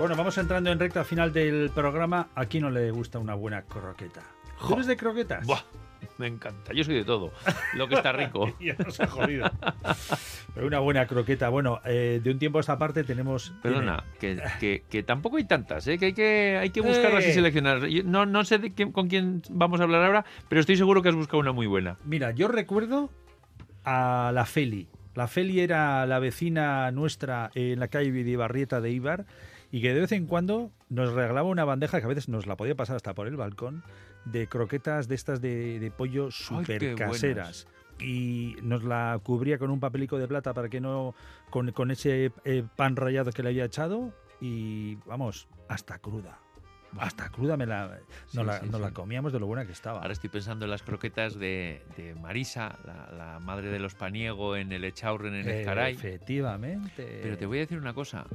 Bueno, vamos entrando en recta final del programa. ¿A quién no le gusta una buena croqueta? ¿Tú eres de croquetas? Buah, me encanta. Yo soy de todo. Lo que está rico. ya nos ha jodido. Pero una buena croqueta. Bueno, eh, de un tiempo a esta parte tenemos. Perdona, que, que- que tampoco hay tantas, ¿eh? que hay que, hay que buscarlas Eh. y seleccionar. Yo No, no sé de quién- con quién vamos a hablar ahora, pero estoy seguro que has buscado una muy buena. Mira, yo recuerdo a la Feli. La Feli era la vecina nuestra en la calle Vidibarrieta de Ibar y que de vez en cuando nos regalaba una bandeja que a veces nos la podía pasar hasta por el balcón de croquetas de estas de, de pollo qué súper caseras. Y nos la cubría con un papelico de plata para que no. con, con ese eh, pan rallado que le había echado. Y vamos, hasta cruda. Hasta cruda me la, Sí, nos, la, sí, nos la comíamos de lo buena que estaba. Ahora estoy pensando en las croquetas de, de Marisa, la, la madre de los paniego en el Echaurren en Ezcaray. Efectivamente. Pero te voy a decir una cosa.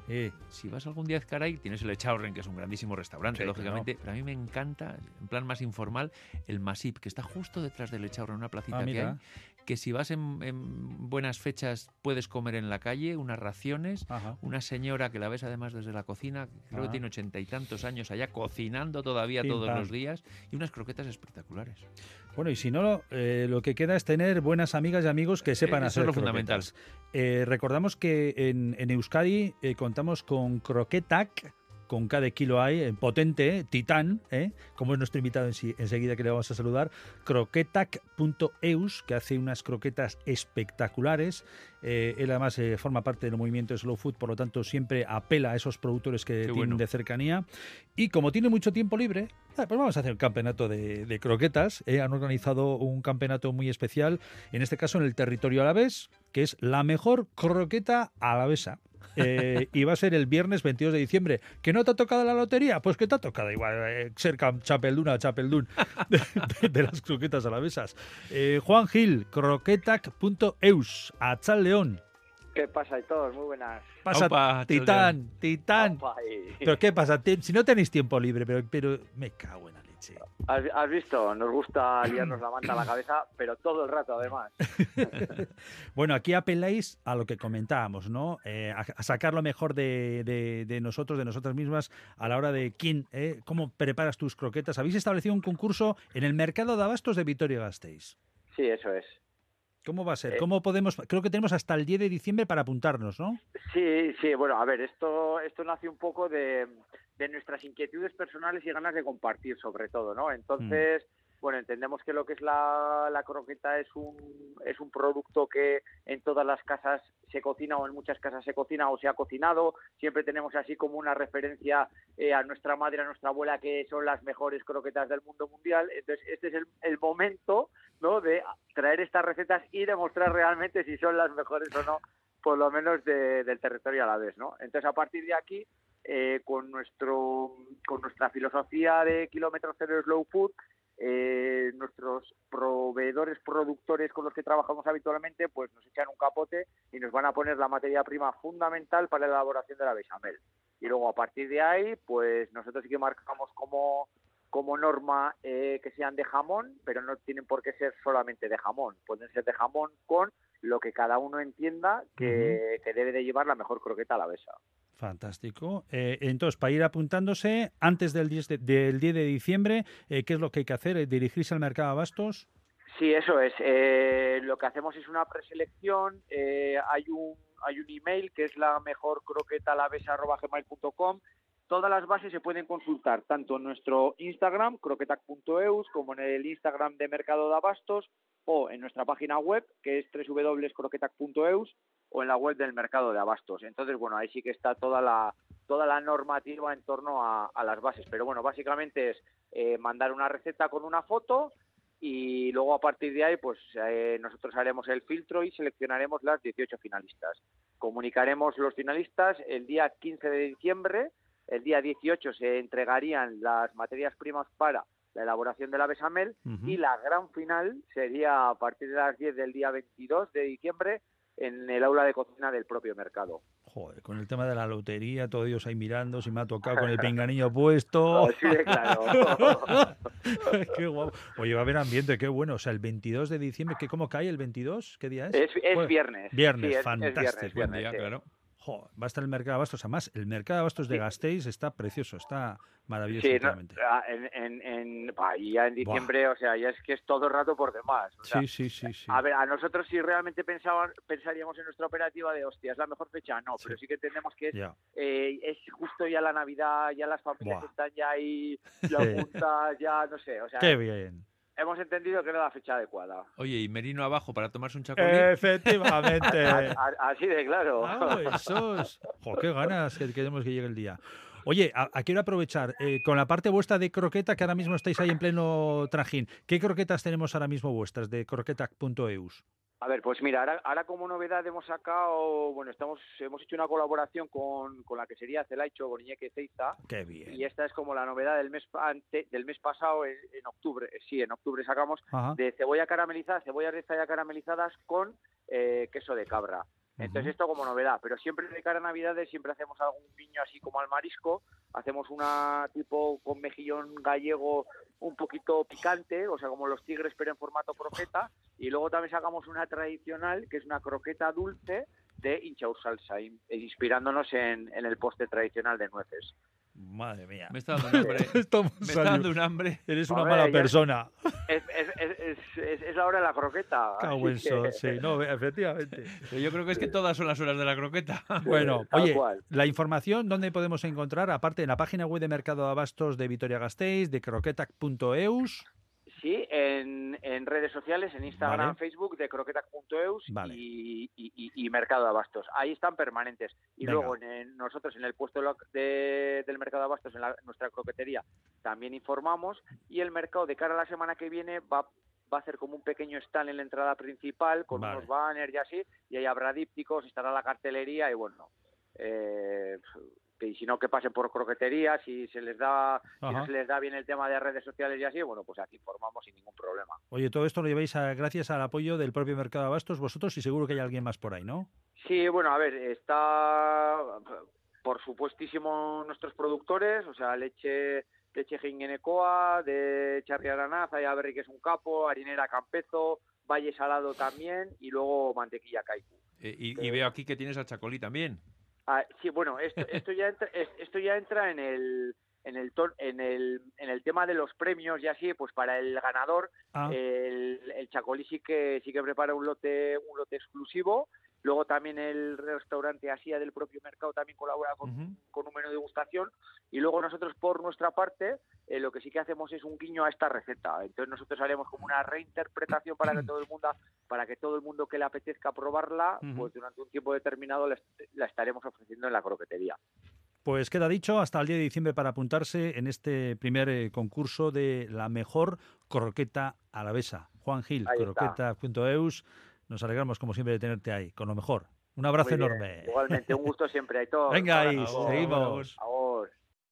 Si vas algún día a Ezcaray, tienes el Echaurren, que es un grandísimo restaurante, lógicamente. Pero a mí me encanta, en plan más informal, el Masip, que está justo detrás del Echaurren, una placita ah, que hay. Que si vas en, en buenas fechas puedes comer en la calle, unas raciones. Ajá. Una señora que la ves además desde la cocina, creo Ah. que tiene ochenta y tantos años allá, cocinando todavía todos los días. Y unas croquetas espectaculares. Bueno, y si no, eh, lo que queda es tener buenas amigas y amigos que sepan eso hacer es lo croquetas. fundamental. Eh, recordamos que en, en Euskadi eh, contamos con Croquetac, con cada kilo hay, eh, potente, eh, titán, eh, como es nuestro invitado en sí- enseguida que le vamos a saludar, croquetac.eus, que hace unas croquetas espectaculares. Eh, él además eh, forma parte del movimiento Slow Food, por lo tanto siempre apela a esos productores que tienen bueno. de cercanía. Y como tiene mucho tiempo libre, ah, pues vamos a hacer un campeonato de, de croquetas. Han organizado un campeonato muy especial, en este caso en el territorio alavés, que es la mejor croqueta alavesa. Eh, y va a ser el viernes 22 de diciembre. ¿Que no te ha tocado la lotería? Pues que te ha tocado igual eh, ser cam- chapeldún a chapeldún de, de- de las croquetas alavesas. Eh, Juan Gil, croquetac.eus, Achal León. ¿Qué pasa, y todos? Muy buenas. Pasa, Opa, titán, titán. Opa, y- ¿Pero qué pasa? Si no tenéis tiempo libre, pero, pero me cago en la leche. ¿Has, has visto? Nos gusta liarnos la manta a la cabeza, pero todo el rato, además. Bueno, aquí apeláis a lo que comentábamos, ¿no? Eh, a, a sacar lo mejor de, de- de nosotros, de nosotras mismas, a la hora de quién, eh, cómo preparas tus croquetas. Habéis establecido un concurso en el mercado de abastos de Vitoria-Gasteiz. Sí, eso es. ¿Cómo va a ser? Eh. ¿Cómo podemos? Creo que tenemos hasta el 10 de diciembre para apuntarnos, ¿no? Sí, sí, bueno, a ver, esto, esto nace un poco de, de nuestras inquietudes personales y ganas de compartir, sobre todo, ¿no? Entonces, bueno, entendemos que lo que es la, la croqueta es un, es un producto que en todas las casas se cocina o en muchas casas se cocina o se ha cocinado. Siempre tenemos así como una referencia eh, a nuestra madre, a nuestra abuela, que son las mejores croquetas del mundo mundial. Entonces, este es el, el momento, ¿no?, de traer estas recetas y demostrar realmente si son las mejores o no por lo menos de- del territorio a la vez, ¿no? Entonces, a partir de aquí, eh, con nuestro con nuestra filosofía de kilómetro cero slow food, eh, nuestros proveedores productores con los que trabajamos habitualmente, pues nos echan un capote y nos van a poner la materia prima fundamental para la elaboración de la bechamel. Y luego, a partir de ahí, pues nosotros sí que marcamos como como norma eh, que sean de jamón, pero no tienen por qué ser solamente de jamón. Pueden ser de jamón con lo que cada uno entienda que, que debe de llevar la mejor croqueta a la besa. Fantástico. Eh, entonces, para ir apuntándose, antes del 10 de, del 10 de diciembre, eh, ¿qué es lo que hay que hacer? Eh, ¿Dirigirse al mercado de abastos? Sí, eso es. Lo que hacemos es una preselección. hay un hay un email que es la mejor croqueta gmail.com. Todas las bases se pueden consultar tanto en nuestro Instagram, croquetac.eus, como en el Instagram de Mercado de Abastos, o en nuestra página web, que es www.croquetac.eus, o en la web del Mercado de Abastos. Entonces, bueno, ahí sí que está toda la, toda la normativa en torno a, a las bases. Pero bueno, básicamente es eh, mandar una receta con una foto y luego a partir de ahí pues eh, nosotros haremos el filtro y seleccionaremos las 18 finalistas. Comunicaremos los finalistas el día 15 de diciembre, el día 18 se entregarían las materias primas para la elaboración de la besamel y la gran final sería a partir de las 10 del día 22 de diciembre en el aula de cocina del propio mercado. Joder, con el tema de la lotería, todos ellos ahí mirando, si me ha tocado con el pinganillo puesto. De claro. qué guapo. Oye, va a haber ambiente, qué bueno. O sea, el 22 de diciembre, ¿qué, ¿cómo cae el 22? ¿Qué día es? es, es viernes. viernes, Sí, es- es fantástico. viernes, Buen día, sí. claro. Jo, va a estar el mercado de abastos. Además, el mercado de abastos de. Gasteiz está precioso, está maravilloso. Sí, no, ah, en, en, ya en diciembre, o sea, ya es que es todo el rato por demás. O sea, sí, sí, sí, sí. A ver, a nosotros si realmente pensaban, pensaríamos en nuestra operativa de, hostia, es la mejor fecha, no, pero Sí. que entendemos que es, eh, es justo ya la Navidad, ya las familias Buah. están ya ahí, juntas, ya no sé, o sea, Qué bien. Hemos entendido que era la fecha adecuada. Oye, y Merino abajo para tomarse un chacolí. Efectivamente. A- a- Así de claro. Ah, eso es. Jo, qué ganas que queremos que llegue el día. Oye, a- a- quiero aprovechar eh, con la parte vuestra de croqueta, que ahora mismo estáis ahí en pleno trajín. ¿Qué croquetas tenemos ahora mismo vuestras de croqueta.eus? A ver, pues mira, ahora, ahora como novedad hemos sacado, bueno, estamos hemos hecho una colaboración con, con la que sería Celaicho, con Iñaki Ceiza, Qué bien. y esta es como la novedad del mes ante- del mes pasado, en, en octubre, eh, sí, en octubre sacamos Ajá. de cebolla caramelizada, cebollas de zaya caramelizadas con eh, queso de cabra. Entonces esto como novedad, pero siempre de cara a Navidades siempre hacemos algún guiño así como al marisco, hacemos una tipo con mejillón gallego un poquito picante, o sea como los tigres pero en formato croqueta, y luego también sacamos una tradicional que es una croqueta dulce de hinchaur salsa, in- inspirándonos en, en el postre tradicional de nueces. Madre mía. Me está dando un hambre. Estamos Me está dando un hambre. Eres una mala persona. Es, es, es, es- es- es la hora de la croqueta. Que- sí, no, efectivamente. Pero yo creo que es que todas son las horas de la croqueta. Bueno, Tal oye, cual. la información, ¿dónde podemos encontrar? Aparte, en la página web de Mercado de Abastos de Vitoria-Gasteiz, de croquetac.eus. Sí, en, en redes sociales, en Instagram, Vale. Facebook, de croquetac.eus Vale. y, y- y- Mercado de Abastos. Ahí están permanentes. Y Venga. luego en, en nosotros en el puesto de del Mercado de Abastos, en la- nuestra croquetería, también informamos. Y el mercado de cara a la semana que viene va, va a hacer como un pequeño stand en la entrada principal con Vale. unos banners y así. Y ahí habrá dípticos, estará la cartelería y bueno. Eh, que si no que pasen por croquetería, si se les da si no se les da bien el tema de redes sociales y así, bueno, pues aquí informamos sin ningún problema. Oye, todo esto lo lleváis a- gracias al apoyo del propio Mercado de Abastos vosotros y seguro que hay alguien más por ahí, ¿no? Sí, bueno, a ver, está por supuestísimo nuestros productores, o sea, leche leche Gingenecoa, de Charri Aranaza, y Aberri, que es un capo, harinera Campezo, Valle Salado también, y luego mantequilla Kaiku. Eh, y, y veo aquí que tienes a chacolí también. Ah, sí, bueno, esto, esto ya entra, es- esto ya entra en el en el en el en el tema de los premios y así, pues para el ganador Ah, el, el Chacolí sí que sí que prepara un lote un lote exclusivo. Luego también el restaurante Asia del propio mercado también colabora con, con un menú de degustación. Y luego nosotros por nuestra parte eh, lo que sí que hacemos es un guiño a esta receta. Entonces nosotros haremos como una reinterpretación para que todo el mundo para que todo el mundo que le apetezca probarla, pues durante un tiempo determinado la, est- la estaremos ofreciendo en la croquetería. Pues queda dicho, hasta el día de diciembre para apuntarse en este primer eh, concurso de la mejor croqueta alavesa. Juan Gil, croqueta.eus. Nos alegramos, como siempre, de tenerte ahí, con lo mejor. Un abrazo bien. enorme. Igualmente, un gusto siempre. Aitor. Venga ahí, seguimos.